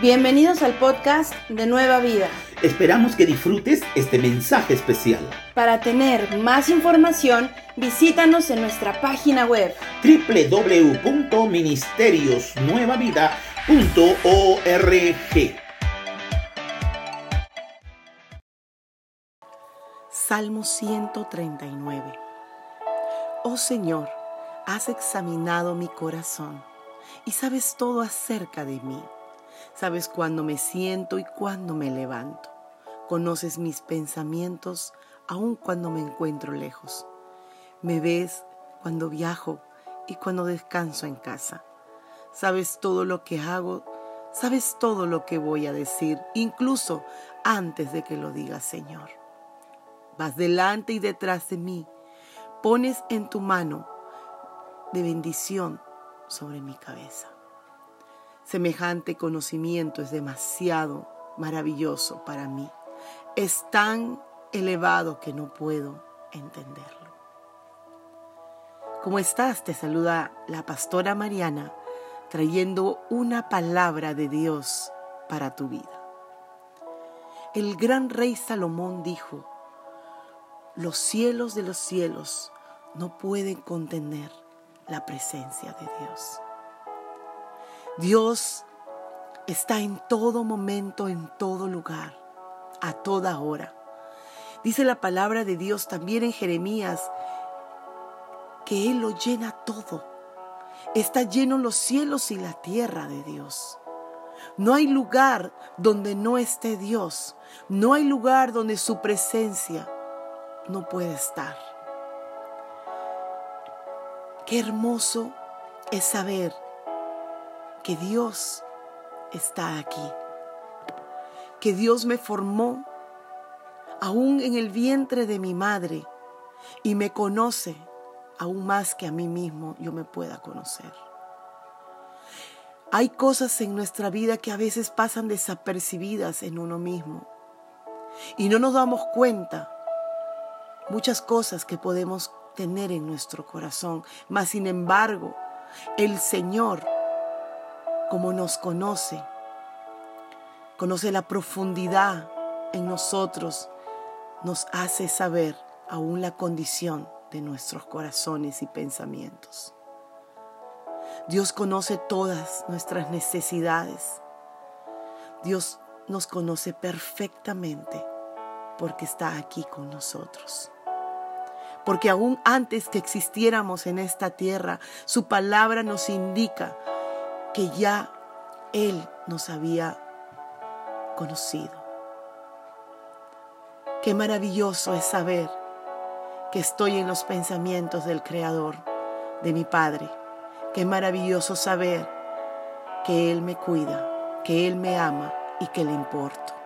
Bienvenidos al podcast de Nueva Vida. Esperamos que disfrutes este mensaje especial. Para tener más información, visítanos en nuestra página web www.ministeriosnuevavida.org. Salmo 139. Oh Señor, has examinado mi corazón y sabes todo acerca de mí. Sabes cuándo me siento y cuándo me levanto. Conoces mis pensamientos aun cuando me encuentro lejos. Me ves cuando viajo y cuando descanso en casa. Sabes todo lo que hago, sabes todo lo que voy a decir, incluso antes de que lo diga Señor. Vas delante y detrás de mí, pones en tu mano de bendición sobre mi cabeza. Semejante conocimiento es demasiado maravilloso para mí. Es tan elevado que no puedo entenderlo. ¿Cómo estás? Te saluda la pastora Mariana trayendo una palabra de Dios para tu vida. El gran rey Salomón dijo, los cielos de los cielos no pueden contener la presencia de Dios. Dios está en todo momento, en todo lugar, a toda hora. Dice la palabra de Dios también en Jeremías que Él lo llena todo. Está lleno los cielos y la tierra de Dios. No hay lugar donde no esté Dios. No hay lugar donde su presencia no puede estar. Qué hermoso es saber que Dios está aquí, que Dios me formó aún en el vientre de mi madre y me conoce aún más que a mí mismo yo me pueda conocer. Hay cosas en nuestra vida que a veces pasan desapercibidas en uno mismo y no nos damos cuenta muchas cosas que podemos tener en nuestro corazón, mas sin embargo el Señor como nos conoce, conoce la profundidad en nosotros, nos hace saber aún la condición de nuestros corazones y pensamientos. Dios conoce todas nuestras necesidades. Dios nos conoce perfectamente porque está aquí con nosotros. Porque aún antes que existiéramos en esta tierra, su palabra nos indica que ya Él nos había conocido. Qué maravilloso es saber que estoy en los pensamientos del Creador, de mi Padre. Qué maravilloso saber que Él me cuida, que Él me ama y que le importo.